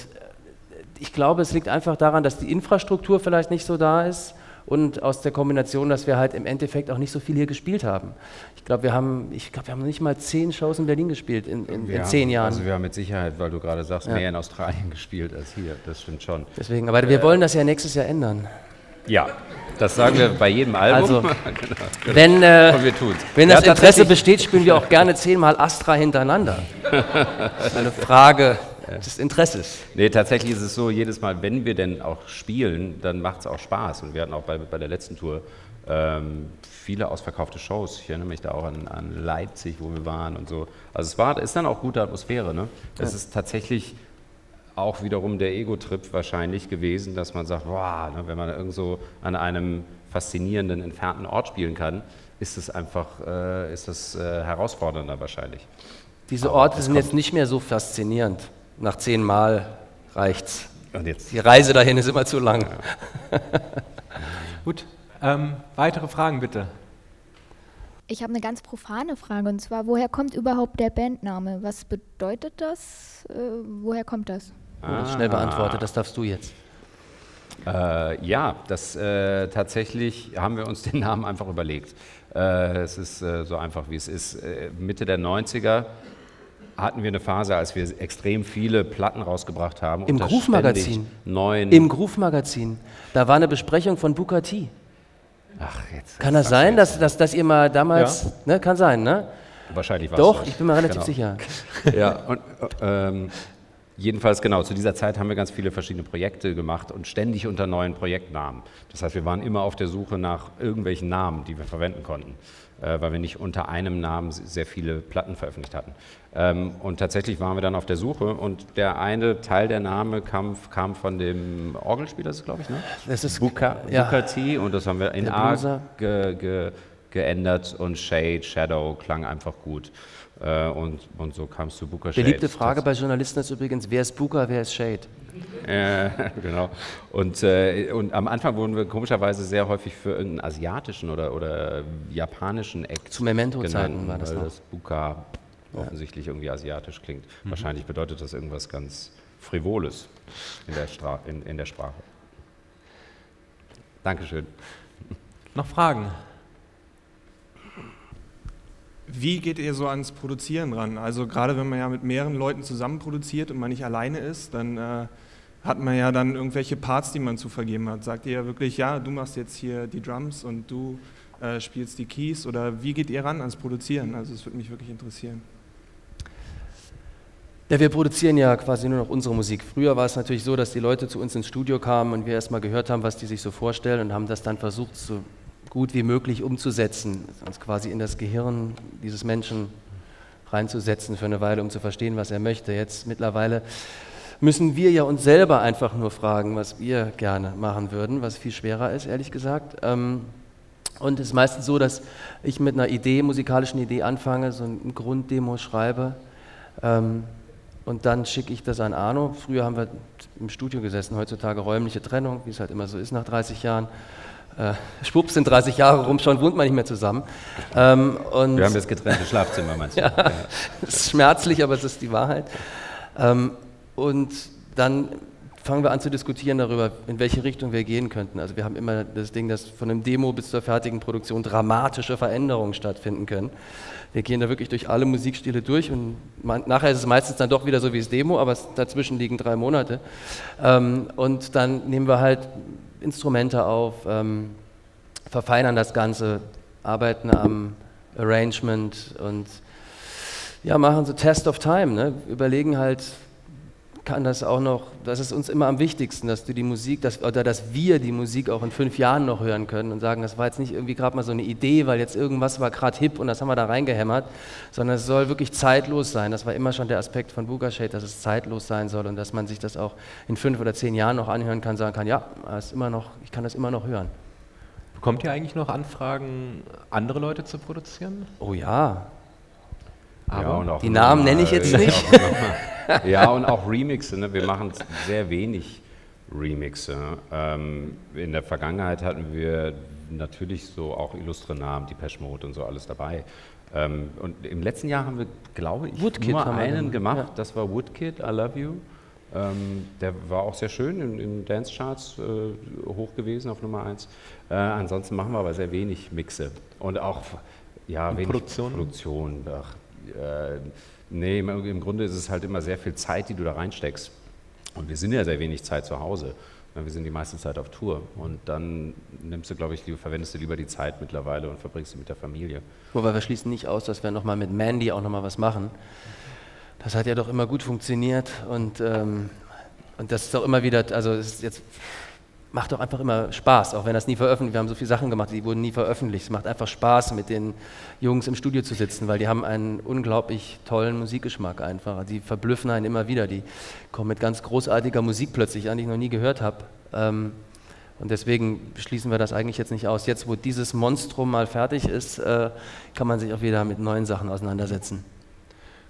ich glaube, es liegt einfach daran, dass die Infrastruktur vielleicht nicht so da ist und aus der Kombination, dass wir halt im Endeffekt auch nicht so viel hier gespielt haben. Ich glaube, wir haben, ich glaube, wir haben noch nicht mal zehn Shows in Berlin gespielt in, in, in haben- zehn Jahren. Also wir haben mit Sicherheit, weil du gerade sagst, Ja. mehr in Australien gespielt als hier. Das stimmt schon. Deswegen, aber wir wollen das ja nächstes Jahr ändern. Ja, das sagen wir bei jedem Album. Also, genau. Wenn, äh, wenn Ja, das Interesse tatsächlich- besteht, spielen wir auch gerne zehnmal Astra hintereinander. Das ist eine Frage des Interesses. Nee, tatsächlich ist es so, jedes Mal, wenn wir denn auch spielen, dann macht es auch Spaß. Und wir hatten auch bei, bei der letzten Tour ähm, viele ausverkaufte Shows. Ich erinnere mich da auch an, an Leipzig, wo wir waren und so. Also es war, ist dann auch gute Atmosphäre. Ne? Es Ja. ist tatsächlich auch wiederum der Ego-Trip wahrscheinlich gewesen, dass man sagt, wow, ne, wenn man irgend so an einem faszinierenden, entfernten Ort spielen kann, ist es einfach, äh, ist das äh, herausfordernder wahrscheinlich. Diese Orte sind jetzt nicht mehr so faszinierend. Nach zehnmal reicht's. Und jetzt? Die Reise dahin ist immer zu lang. Gut, ähm, weitere Fragen bitte. Ich habe eine ganz profane Frage und zwar, woher kommt überhaupt der Bandname? Was bedeutet das? Äh, woher kommt das? Ist schnell beantwortet, das darfst du jetzt. Äh, ja, das äh, tatsächlich haben wir uns den Namen einfach überlegt. Äh, es ist äh, so einfach, wie es ist. Äh, Mitte der 90er hatten wir eine Phase, als wir extrem viele Platten rausgebracht haben. Im Groove-Magazin. Im Groove-Magazin. Da war eine Besprechung von Booker T. Ach, jetzt. Kann das sein, dass, dass, dass ihr mal damals. Ne, kann sein, ne? Wahrscheinlich war Doch, ich bin mir relativ genau. sicher. Ja, und äh, ähm, jedenfalls genau, zu dieser Zeit haben wir ganz viele verschiedene Projekte gemacht und ständig unter neuen Projektnamen. Das heißt, wir waren immer auf der Suche nach irgendwelchen Namen, die wir verwenden konnten, weil wir nicht unter einem Namen sehr viele Platten veröffentlicht hatten. Ähm, und tatsächlich waren wir dann auf der Suche und der eine Teil der Name kam, kam von dem Orgelspieler, das ist glaube ich, ne? Das ist Booker, ja. Booker T und das haben wir in A ge, ge, geändert und Shade, Shadow klang einfach gut. Äh, und, und so kam es zu Booker Shade. Beliebte Frage bei Journalisten ist übrigens, wer ist Booker, wer ist Shade? Äh, genau. Und, äh, und am Anfang wurden wir komischerweise sehr häufig für irgendeinen asiatischen oder, oder japanischen Act Zu Memento-Zeiten war das weil noch. das Buka offensichtlich irgendwie asiatisch klingt. Mhm. Wahrscheinlich bedeutet das irgendwas ganz Frivoles in der, Stra in, in der Sprache. Dankeschön. Noch Fragen? Wie geht ihr so ans Produzieren ran? Also gerade wenn man ja mit mehreren Leuten zusammen produziert und man nicht alleine ist, dann äh, hat man ja dann irgendwelche Parts, die man zu vergeben hat. Sagt ihr ja wirklich, ja, du machst jetzt hier die Drums und du äh, spielst die Keys oder wie geht ihr ran ans Produzieren? Also es würde mich wirklich interessieren. Ja, wir produzieren ja quasi nur noch unsere Musik. Früher war es natürlich so, dass die Leute zu uns ins Studio kamen und wir erstmal gehört haben, was die sich so vorstellen und haben das dann versucht, so gut wie möglich umzusetzen, uns quasi in das Gehirn dieses Menschen reinzusetzen für eine Weile, um zu verstehen, was er möchte. Jetzt mittlerweile müssen wir ja uns selber einfach nur fragen, was wir gerne machen würden, was viel schwerer ist, ehrlich gesagt. Ähm, Und es ist meistens so, dass ich mit einer Idee, musikalischen Idee anfange, so ein Grunddemo schreibe. Ähm, und dann schicke ich das an Arno. Früher haben wir im Studio gesessen, heutzutage räumliche Trennung, wie es halt immer so ist nach 30 Jahren. Äh, schwupps sind 30 Jahre rum, schon wohnt man nicht mehr zusammen. Ähm, Wir haben das getrennte Schlafzimmer, meinst du? ja, Ja. es ist schmerzlich, aber es ist die Wahrheit. Ähm, und dann fangen wir an zu diskutieren darüber, in welche Richtung wir gehen könnten. Also wir haben immer das Ding, dass von einem Demo bis zur fertigen Produktion dramatische Veränderungen stattfinden können. Wir gehen da wirklich durch alle Musikstile durch und man, nachher ist es meistens dann doch wieder so wie das Demo, aber dazwischen liegen drei Monate. Ähm, und dann nehmen wir halt Instrumente auf, ähm, verfeinern das Ganze, arbeiten am Arrangement und ja, machen so Test of Time, ne? überlegen halt, kann das auch noch, das ist uns immer am wichtigsten, dass du die Musik, dass, oder dass wir die Musik auch in fünf Jahren noch hören können und sagen, das war jetzt nicht irgendwie gerade mal so eine Idee, weil jetzt irgendwas war gerade hip und das haben wir da reingehämmert, sondern es soll wirklich zeitlos sein. Das war immer schon der Aspekt von Booger Shade, dass es zeitlos sein soll und dass man sich das auch in fünf oder zehn Jahren noch anhören kann, sagen kann, ja, ist immer noch, ich kann das immer noch hören. Bekommt ihr eigentlich noch Anfragen, andere Leute zu produzieren? Oh ja. Aber auch die Namen nenne ich jetzt nochmal- nicht. ja, und auch Remixe. Ne? Wir machen sehr wenig Remixe. Ähm, in der Vergangenheit hatten wir natürlich so auch illustre Namen, die Mode und so alles dabei. Ähm, und im letzten Jahr haben wir, glaube ich, Woodkid nur einen gemacht. ja. Das war Woodkid, I Love You. Ähm, der war auch sehr schön in, in Dance-Charts äh, hoch gewesen auf Nummer 1. Äh, ansonsten machen wir aber sehr wenig Mixe. Und auch ja, Und wenig Produktion? Produktion. Ach, äh, nee, im, Grunde ist es halt immer sehr viel Zeit, die du da reinsteckst. Und wir sind ja sehr wenig Zeit zu Hause. Wir sind die meiste Zeit auf Tour. Und dann nimmst du, glaube ich, verwendest du lieber die Zeit mittlerweile und verbringst sie mit der Familie. Wobei wir schließen nicht aus, dass wir nochmal mit Mandy auch nochmal was machen. Das hat ja doch immer gut funktioniert und, ähm, und das ist doch immer wieder, also es ist jetzt macht doch einfach immer Spaß, auch wenn das nie veröffentlicht. Wir haben so viele Sachen gemacht, die wurden nie veröffentlicht. Es macht einfach Spaß, mit den Jungs im Studio zu sitzen, weil die haben einen unglaublich tollen Musikgeschmack einfach. Die verblüffen einen immer wieder. Die kommen mit ganz großartiger Musik plötzlich an, die ich noch nie gehört habe. Ähm, und deswegen schließen wir das eigentlich jetzt nicht aus. Jetzt, wo dieses Monstrum mal fertig ist, äh, kann man sich auch wieder mit neuen Sachen auseinandersetzen.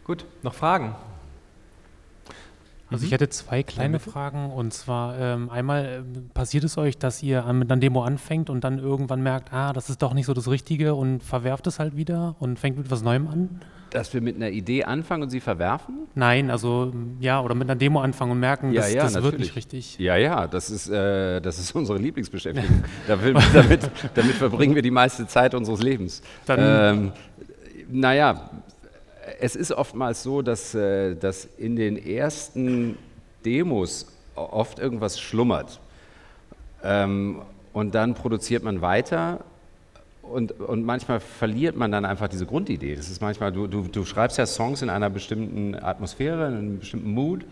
Gut, noch Fragen? Also Mhm. ich hätte zwei kleine Fragen und zwar ähm, einmal ähm, passiert es euch, dass ihr an, mit einer Demo anfängt und dann irgendwann merkt, ah, das ist doch nicht so das Richtige und verwerft es halt wieder und fängt mit was Neuem an? Dass wir mit einer Idee anfangen und sie verwerfen? Nein, also ja, oder mit einer Demo anfangen und merken, das, das wird nicht richtig. Ja, ja, das ist, äh, das ist unsere Lieblingsbeschäftigung. da will, damit, damit verbringen wir die meiste Zeit unseres Lebens. Dann- ähm, naja, es ist oftmals so, dass, äh, dass in den ersten Demos oft irgendwas schlummert. Ähm, und dann produziert man weiter und, und manchmal verliert man dann einfach diese Grundidee. Das ist manchmal, du, du, du schreibst ja Songs in einer bestimmten Atmosphäre, in einem bestimmten Mood.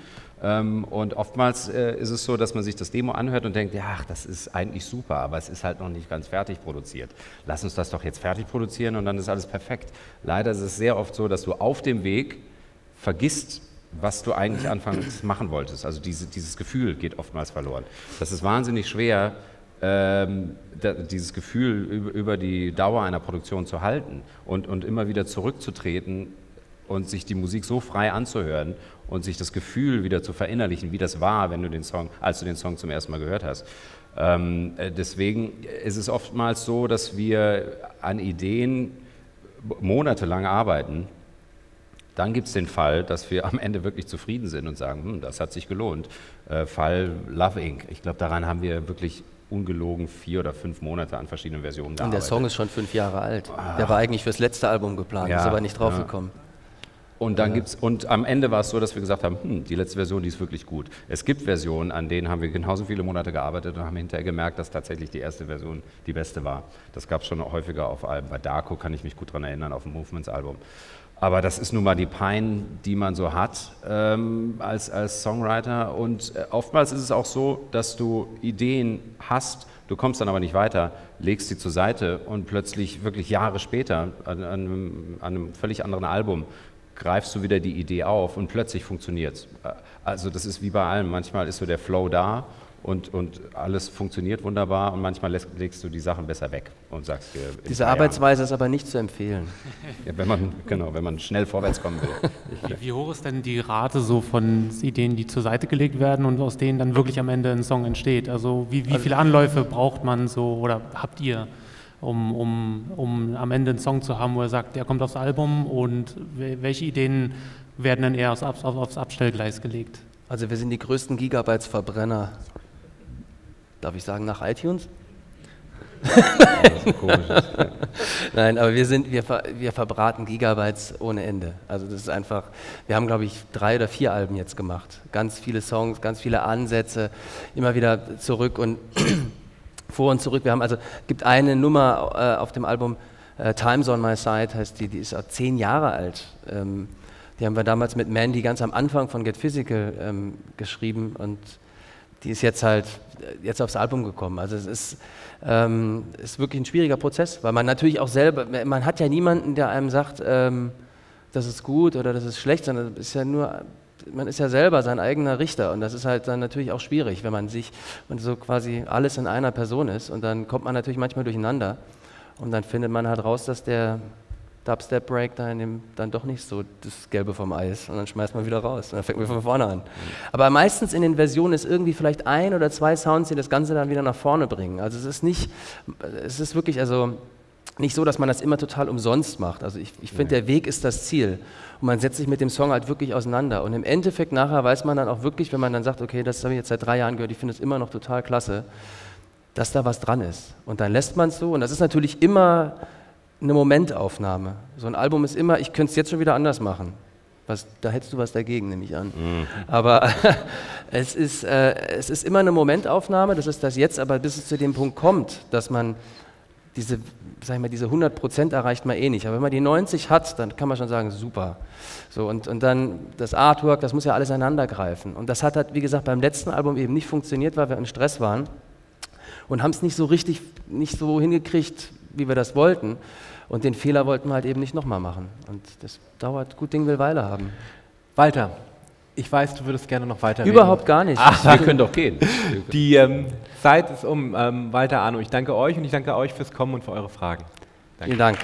Ähm, und oftmals äh, ist es so, dass man sich das Demo anhört und denkt, ja, das ist eigentlich super, aber es ist halt noch nicht ganz fertig produziert. Lass uns das doch jetzt fertig produzieren und dann ist alles perfekt. Leider ist es sehr oft so, dass du auf dem Weg vergisst, was du eigentlich anfangs machen wolltest. Also diese, dieses Gefühl geht oftmals verloren. Das ist wahnsinnig schwer, ähm, da, dieses Gefühl über, über, die Dauer einer Produktion zu halten und, und immer wieder zurückzutreten und sich die Musik so frei anzuhören und sich das Gefühl wieder zu verinnerlichen, wie das war, wenn du den Song, als du den Song zum ersten Mal gehört hast. Ähm, äh, deswegen ist es oftmals so, dass wir an Ideen monatelang arbeiten. Dann gibt es den Fall, dass wir am Ende wirklich zufrieden sind und sagen, hm, das hat sich gelohnt. Äh, Fall Love Inc. Ich glaube, daran haben wir wirklich ungelogen vier oder fünf Monate an verschiedenen Versionen gearbeitet. Und der Song ist schon fünf Jahre alt. Ah. Der war eigentlich fürs letzte Album geplant, ja, ist aber nicht draufgekommen. Ja. Und dann gibt's und am Ende war es so, dass wir gesagt haben, hm, die letzte Version, die ist wirklich gut. Es gibt Versionen, an denen haben wir genauso viele Monate gearbeitet und haben hinterher gemerkt, dass tatsächlich die erste Version die beste war. Das gab es schon häufiger auf Alben. Bei Darko kann ich mich gut daran erinnern, auf dem Movements-Album. Aber das ist nun mal die Pein, die man so hat ähm, als, als Songwriter. Und äh, oftmals ist es auch so, dass du Ideen hast, du kommst dann aber nicht weiter, legst sie zur Seite und plötzlich wirklich Jahre später an, an, an einem völlig anderen Album greifst du wieder die Idee auf und plötzlich funktioniert es. Also das ist wie bei allem. Manchmal ist so der Flow da und, und alles funktioniert wunderbar und manchmal lässt, legst du die Sachen besser weg und sagst dir. Diese Arbeitsweise ist aber nicht zu empfehlen. Ja, wenn man, genau, wenn man schnell vorwärts kommen will. Wie, wie hoch ist denn die Rate so von Ideen, die zur Seite gelegt werden und aus denen dann wirklich am Ende ein Song entsteht? Also wie, wie also viele Anläufe braucht man so oder habt ihr? Um, um, um am Ende einen Song zu haben, wo er sagt, der kommt aufs Album und welche Ideen werden dann eher aufs, aufs, aufs Abstellgleis gelegt? Also wir sind die größten Gigabytes-Verbrenner. Darf ich sagen, nach iTunes? Nein, aber wir sind, wir, wir verbraten Gigabytes ohne Ende. Also das ist einfach, wir haben glaube ich drei oder vier Alben jetzt gemacht. Ganz viele Songs, ganz viele Ansätze, immer wieder zurück und vor und zurück. Wir haben also, gibt eine Nummer äh, auf dem Album äh, Times on My Side, heißt die, die ist auch zehn Jahre alt. Ähm, die haben wir damals mit Mandy ganz am Anfang von Get Physical ähm, geschrieben und die ist jetzt halt äh, jetzt aufs Album gekommen. Also es ist, ähm, ist wirklich ein schwieriger Prozess, weil man natürlich auch selber, man hat ja niemanden, der einem sagt, ähm, das ist gut oder das ist schlecht, sondern es ist ja nur man ist ja selber sein eigener Richter und das ist halt dann natürlich auch schwierig, wenn man sich und so quasi alles in einer Person ist und dann kommt man natürlich manchmal durcheinander und dann findet man halt raus, dass der Dubstep Break da in dem, dann doch nicht so das Gelbe vom Eis und dann schmeißt man wieder raus und dann fängt man von vorne an. Aber meistens in den Versionen ist irgendwie vielleicht ein oder zwei Sounds, die das Ganze dann wieder nach vorne bringen. Also es ist nicht, es ist wirklich, also nicht so, dass man das immer total umsonst macht. Also ich, ich finde, der Weg ist das Ziel. Und man setzt sich mit dem Song halt wirklich auseinander. Und im Endeffekt nachher weiß man dann auch wirklich, wenn man dann sagt, okay, das habe ich jetzt seit drei Jahren gehört, ich finde es immer noch total klasse, dass da was dran ist. Und dann lässt man es so. Und das ist natürlich immer eine Momentaufnahme. So ein Album ist immer, ich könnte es jetzt schon wieder anders machen. Was, da hättest du was dagegen, nehme ich an. Mhm. Aber es, ist, äh, es ist immer eine Momentaufnahme, das ist das jetzt, aber bis es zu dem Punkt kommt, dass man diese, sag ich mal, diese 100 Prozent erreicht man eh nicht. Aber wenn man die 90 hat, dann kann man schon sagen, super. So, und, und dann das Artwork, das muss ja alles einander greifen. Und das hat halt, wie gesagt, beim letzten Album eben nicht funktioniert, weil wir in Stress waren und haben es nicht so richtig, nicht so hingekriegt, wie wir das wollten. Und den Fehler wollten wir halt eben nicht nochmal machen. Und das dauert, gut Ding will Weile haben. Walter, ich weiß, du würdest gerne noch weiter Überhaupt gar nicht. Ach, wir können doch gehen. Die ähm, Zeit ist um. Ähm, Walter, Arno, ich danke euch und ich danke euch fürs Kommen und für eure Fragen. Danke. Vielen Dank.